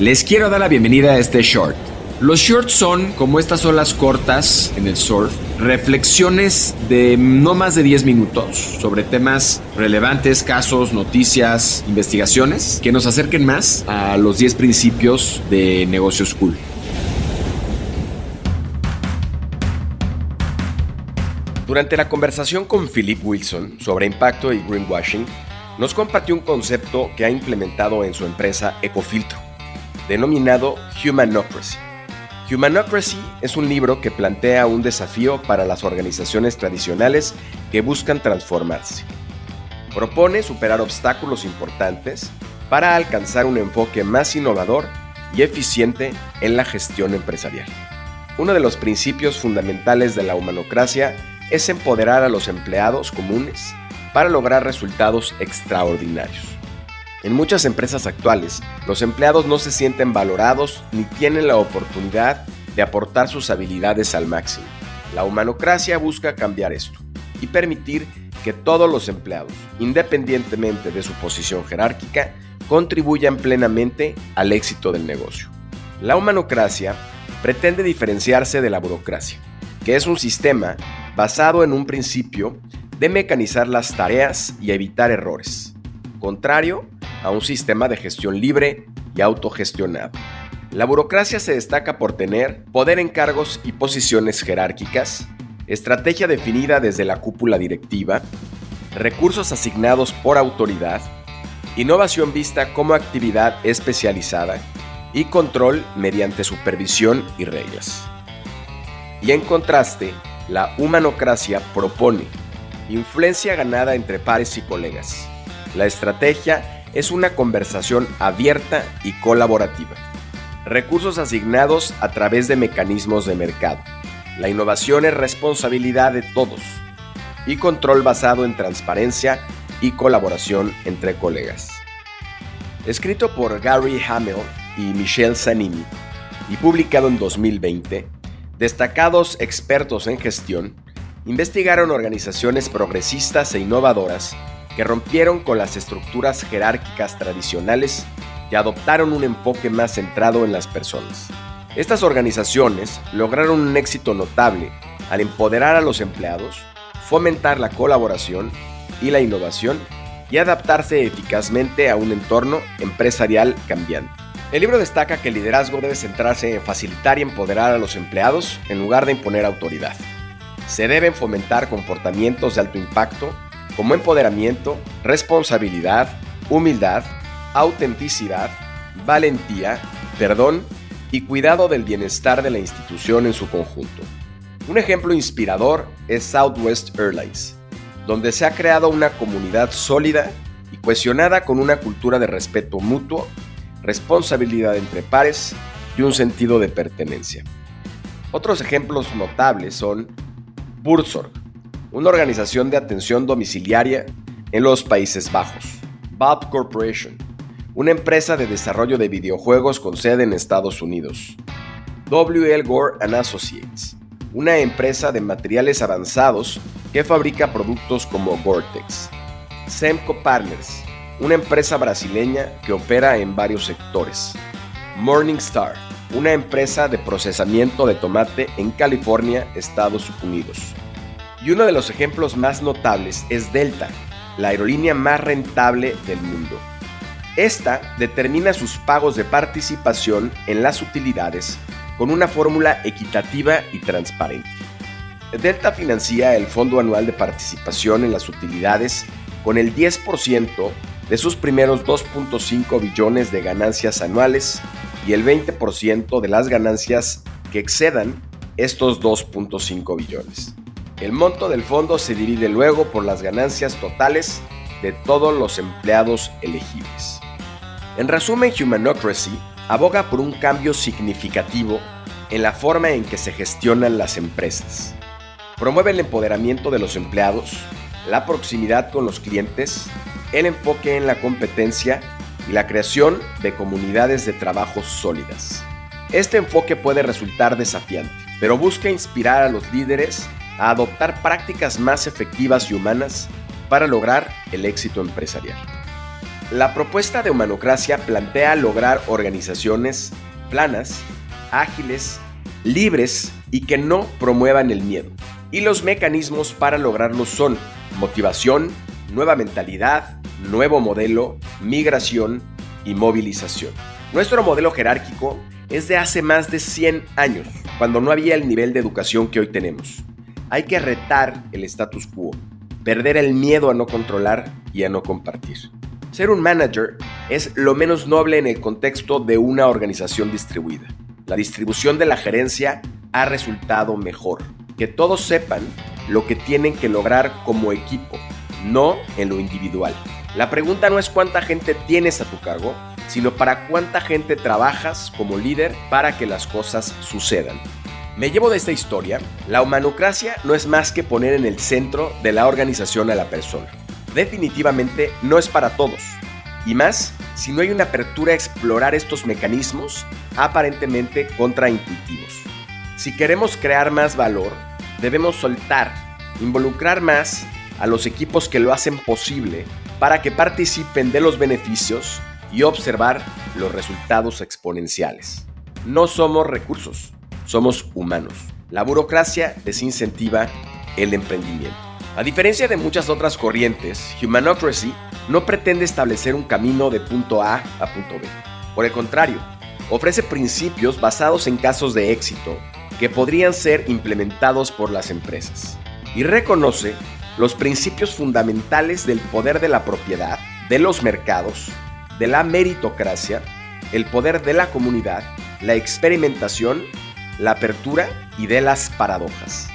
Les quiero dar la bienvenida a este short. Los shorts son, como estas olas cortas en el surf, reflexiones de no más de 10 minutos sobre temas relevantes, casos, noticias, investigaciones que nos acerquen más a los 10 principios de negocios cool. Durante la conversación con Philip Wilson sobre impacto y greenwashing, nos compartió un concepto que ha implementado en su empresa Ecofiltro denominado Humanocracy. Humanocracy es un libro que plantea un desafío para las organizaciones tradicionales que buscan transformarse. Propone superar obstáculos importantes para alcanzar un enfoque más innovador y eficiente en la gestión empresarial. Uno de los principios fundamentales de la humanocracia es empoderar a los empleados comunes para lograr resultados extraordinarios. En muchas empresas actuales, los empleados no se sienten valorados ni tienen la oportunidad de aportar sus habilidades al máximo. La humanocracia busca cambiar esto y permitir que todos los empleados, independientemente de su posición jerárquica, contribuyan plenamente al éxito del negocio. La humanocracia pretende diferenciarse de la burocracia, que es un sistema basado en un principio de mecanizar las tareas y evitar errores, contrario a un sistema de gestión libre y autogestionado. La burocracia se destaca por tener poder en cargos y posiciones jerárquicas, estrategia definida desde la cúpula directiva, recursos asignados por autoridad, innovación vista como actividad especializada y control mediante supervisión y reglas. Y en contraste, la humanocracia propone influencia ganada entre pares y colegas. La estrategia es una conversación abierta y colaborativa. Recursos asignados a través de mecanismos de mercado. La innovación es responsabilidad de todos. Y control basado en transparencia y colaboración entre colegas. Escrito por Gary Hamel y Michelle Zanini y publicado en 2020, destacados expertos en gestión investigaron organizaciones progresistas e innovadoras que rompieron con las estructuras jerárquicas tradicionales y adoptaron un enfoque más centrado en las personas. Estas organizaciones lograron un éxito notable al empoderar a los empleados, fomentar la colaboración y la innovación y adaptarse eficazmente a un entorno empresarial cambiante. El libro destaca que el liderazgo debe centrarse en facilitar y empoderar a los empleados en lugar de imponer autoridad. Se deben fomentar comportamientos de alto impacto como empoderamiento, responsabilidad, humildad, autenticidad, valentía, perdón y cuidado del bienestar de la institución en su conjunto. Un ejemplo inspirador es Southwest Airlines, donde se ha creado una comunidad sólida y cohesionada con una cultura de respeto mutuo, responsabilidad entre pares y un sentido de pertenencia. Otros ejemplos notables son una organización de atención domiciliaria en los Países Bajos. Bob Corporation, una empresa de desarrollo de videojuegos con sede en Estados Unidos. WL Gore Associates, una empresa de materiales avanzados que fabrica productos como Gore-Tex. Semco Partners, una empresa brasileña que opera en varios sectores. Morningstar, una empresa de procesamiento de tomate en California, Estados Unidos. Y uno de los ejemplos más notables es Delta, la aerolínea más rentable del mundo. Esta determina sus pagos de participación en las utilidades con una fórmula equitativa y transparente. Delta financia el Fondo Anual de Participación en las Utilidades con el 10% de sus primeros 2.5 billones de ganancias anuales y el 20% de las ganancias que excedan estos 2.5 billones. El monto del fondo se divide luego por las ganancias totales de todos los empleados elegibles. En resumen, Humanocracy aboga por un cambio significativo en la forma en que se gestionan las empresas. Promueve el empoderamiento de los empleados, la proximidad con los clientes, el enfoque en la competencia y la creación de comunidades de trabajo sólidas. Este enfoque puede resultar desafiante, pero busca inspirar a los líderes a adoptar prácticas más efectivas y humanas para lograr el éxito empresarial. La propuesta de Humanocracia plantea lograr organizaciones planas, ágiles, libres y que no promuevan el miedo. Y los mecanismos para lograrlo son motivación, nueva mentalidad, nuevo modelo, migración y movilización. Nuestro modelo jerárquico es de hace más de 100 años, cuando no había el nivel de educación que hoy tenemos. Hay que retar el status quo, perder el miedo a no controlar y a no compartir. Ser un manager es lo menos noble en el contexto de una organización distribuida. La distribución de la gerencia ha resultado mejor. Que todos sepan lo que tienen que lograr como equipo, no en lo individual. La pregunta no es cuánta gente tienes a tu cargo, sino para cuánta gente trabajas como líder para que las cosas sucedan. Me llevo de esta historia, la humanocracia no es más que poner en el centro de la organización a la persona. Definitivamente no es para todos, y más si no hay una apertura a explorar estos mecanismos aparentemente contraintuitivos. Si queremos crear más valor, debemos soltar, involucrar más a los equipos que lo hacen posible para que participen de los beneficios y observar los resultados exponenciales. No somos recursos, somos humanos. La burocracia desincentiva el emprendimiento. A diferencia de muchas otras corrientes, Humanocracy no pretende establecer un camino de punto A a punto B. Por el contrario, ofrece principios basados en casos de éxito que podrían ser implementados por las empresas. Y reconoce los principios fundamentales del poder de la propiedad, de los mercados, de la meritocracia, el poder de la comunidad, la experimentación, la apertura y de las paradojas.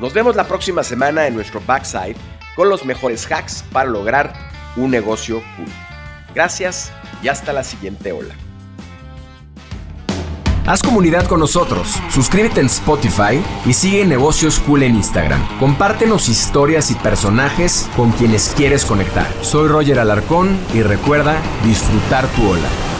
Nos vemos la próxima semana en nuestro backside con los mejores hacks para lograr un negocio cool. Gracias y hasta la siguiente ola. Haz comunidad con nosotros, suscríbete en Spotify y sigue Negocios Cool en Instagram. Compártenos historias y personajes con quienes quieres conectar. Soy Roger Alarcón y recuerda disfrutar tu ola.